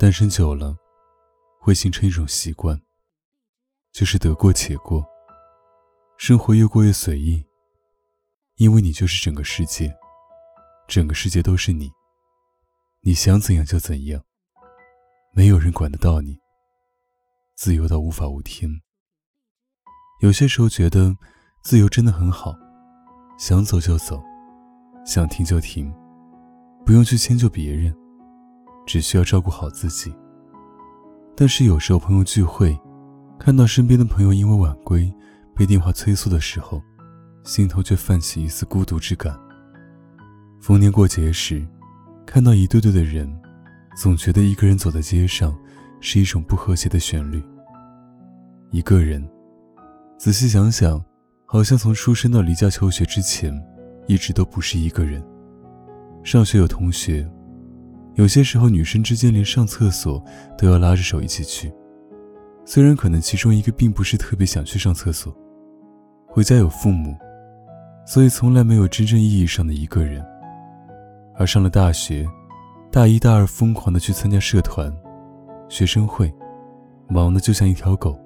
单身久了，会形成一种习惯，就是得过且过，生活越过越随意。因为你就是整个世界，整个世界都是你，你想怎样就怎样，没有人管得到你，自由到无法无天。有些时候觉得自由真的很好，想走就走，想停就停，不用去迁就别人，只需要照顾好自己。但是有时候朋友聚会，看到身边的朋友因为晚归被电话催促的时候，心头却泛起一丝孤独之感。逢年过节时，看到一对对的人，总觉得一个人走在街上是一种不和谐的旋律。一个人。仔细想想，好像从出生到离家求学之前，一直都不是一个人。上学有同学，有些时候女生之间连上厕所都要拉着手一起去。虽然可能其中一个并不是特别想去上厕所，回家有父母，所以从来没有真正意义上的一个人。而上了大学，大一、大二疯狂的去参加社团、学生会，忙的就像一条狗。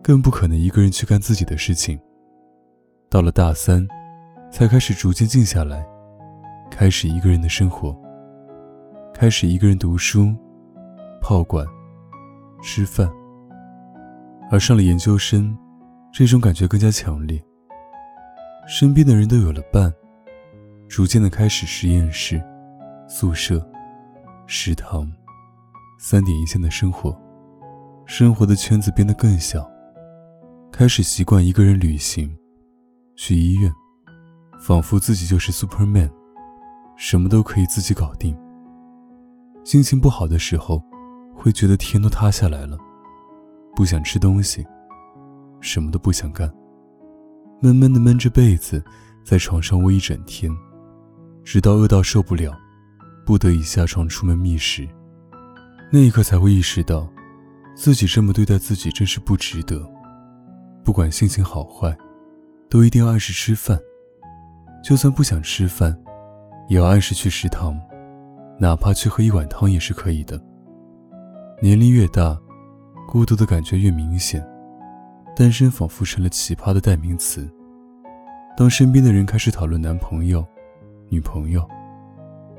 更不可能一个人去干自己的事情。到了大三，才开始逐渐静下来，开始一个人的生活，开始一个人读书、泡馆、吃饭。而上了研究生，这种感觉更加强烈。身边的人都有了伴，逐渐的开始实验室、宿舍、食堂，三点一线的生活，生活的圈子变得更小。开始习惯一个人旅行，去医院，仿佛自己就是 Superman，什么都可以自己搞定。心情不好的时候，会觉得天都塌下来了，不想吃东西，什么都不想干，闷闷的闷着被子，在床上窝一整天，直到饿到受不了，不得已下床出门觅食，那一刻才会意识到，自己这么对待自己真是不值得。不管心情好坏，都一定要按时吃饭。就算不想吃饭，也要按时去食堂，哪怕去喝一碗汤也是可以的。年龄越大，孤独的感觉越明显，单身仿佛成了奇葩的代名词。当身边的人开始讨论男朋友、女朋友，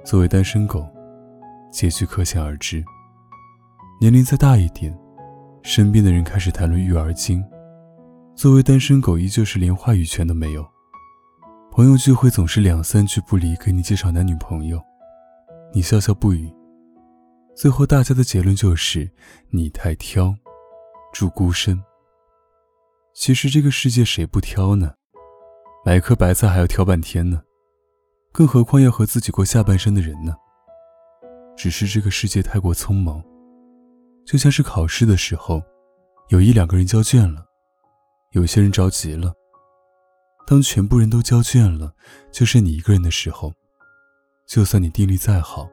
作为单身狗，结局可想而知。年龄再大一点，身边的人开始谈论育儿经。作为单身狗，依旧是连话语权都没有。朋友聚会总是两三句不离，给你介绍男女朋友，你笑笑不语。最后大家的结论就是你太挑，住孤身。其实这个世界谁不挑呢？买一颗白菜还要挑半天呢，更何况要和自己过下半生的人呢？只是这个世界太过匆忙，就像是考试的时候，有一两个人交卷了。有些人着急了。当全部人都交卷了，就剩你一个人的时候，就算你定力再好，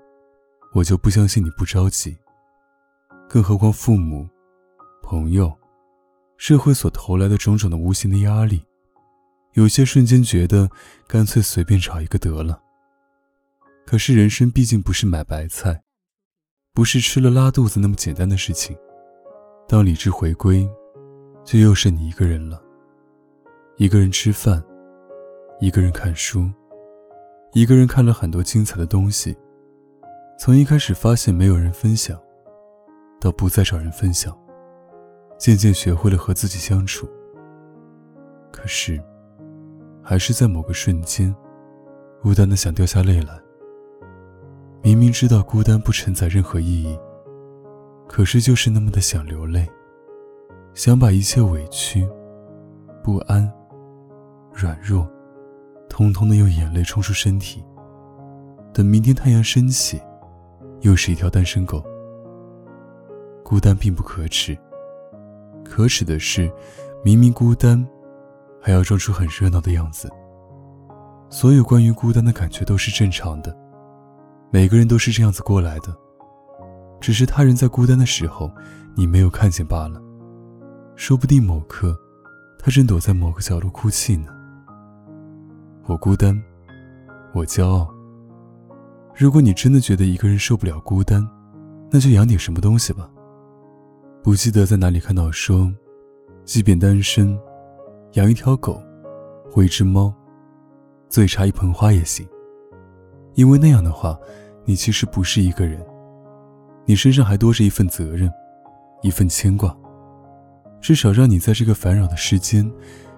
我就不相信你不着急。更何况父母、朋友、社会所投来的种种的无形的压力，有些瞬间觉得干脆随便找一个得了。可是人生毕竟不是买白菜，不是吃了拉肚子那么简单的事情。当理智回归。就又剩你一个人了，一个人吃饭，一个人看书，一个人看了很多精彩的东西。从一开始发现没有人分享，到不再找人分享，渐渐学会了和自己相处。可是，还是在某个瞬间，孤单的想掉下泪来。明明知道孤单不承载任何意义，可是就是那么的想流泪。想把一切委屈、不安、软弱，通通的用眼泪冲出身体。等明天太阳升起，又是一条单身狗。孤单并不可耻，可耻的是，明明孤单，还要装出很热闹的样子。所有关于孤单的感觉都是正常的，每个人都是这样子过来的，只是他人在孤单的时候，你没有看见罢了。说不定某刻，他正躲在某个角落哭泣呢。我孤单，我骄傲。如果你真的觉得一个人受不了孤单，那就养点什么东西吧。不记得在哪里看到说，即便单身，养一条狗，或一只猫。最差一盆花也行，因为那样的话，你其实不是一个人，你身上还多着一份责任，一份牵挂，至少让你在这个烦扰的世间，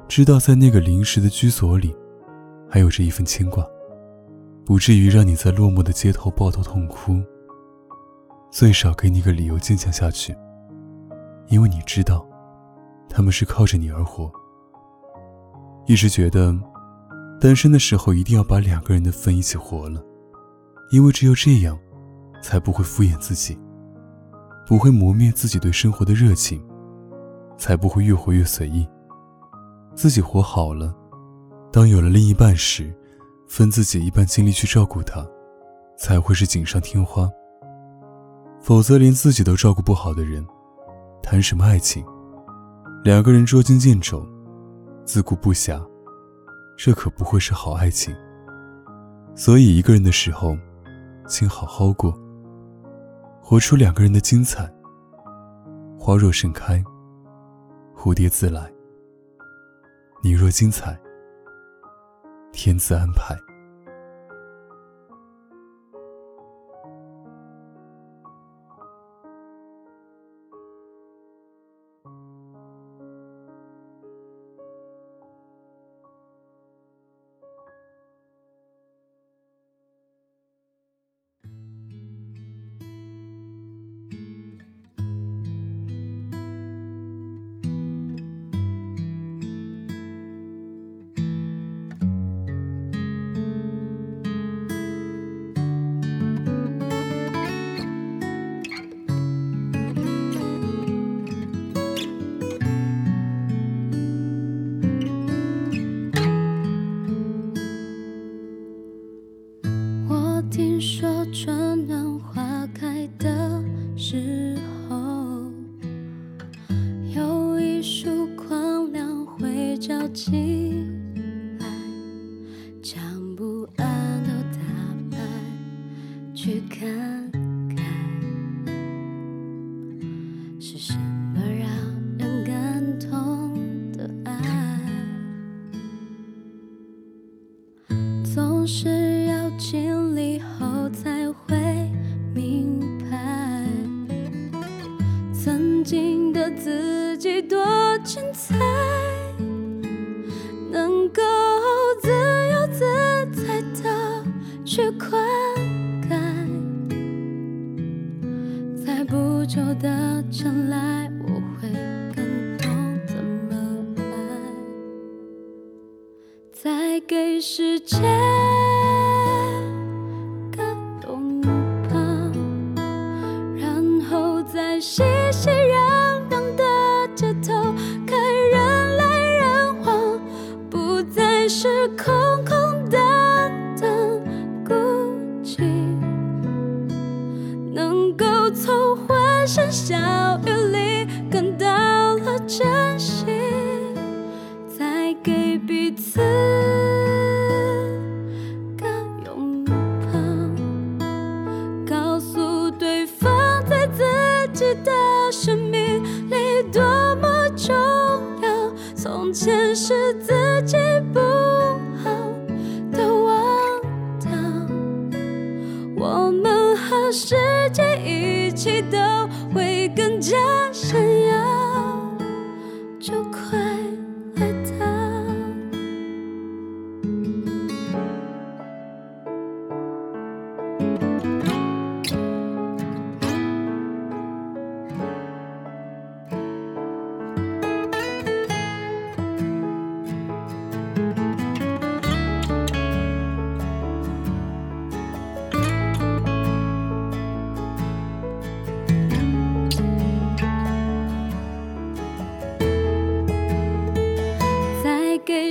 知道在那个临时的居所里，还有着一份牵挂，不至于让你在落寞的街头抱头痛哭。最少给你个理由坚强下去，因为你知道，他们是靠着你而活。一直觉得。单身的时候一定要把两个人的份一起活了，因为只有这样，才不会敷衍自己，不会磨灭自己对生活的热情，才不会越活越随意。自己活好了，当有了另一半时，分自己一半精力去照顾他，才会是锦上添花。否则，连自己都照顾不好的人，谈什么爱情？两个人捉襟见肘，自顾不暇。这可不会是好爱情。所以一个人的时候，请好好过，活出两个人的精彩。花若盛开，蝴蝶自来。你若精彩，天自安排。进来，将不安都打败去看看，是什么让人感动的爱？总是要经历后才会明白，曾经的自己多精彩，在不久的将来，我会更懂怎么爱，再给时间。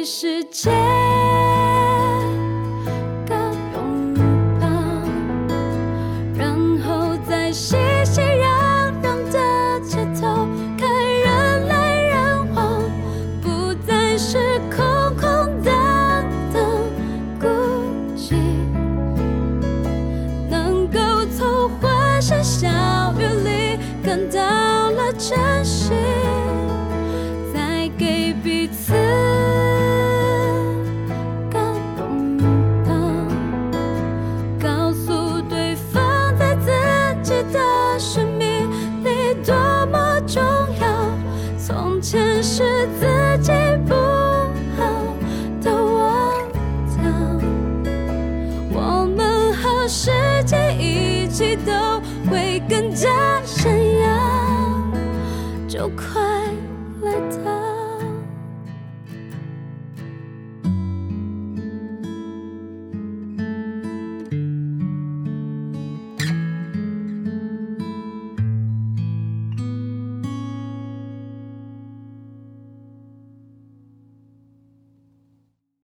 世界。就快来到。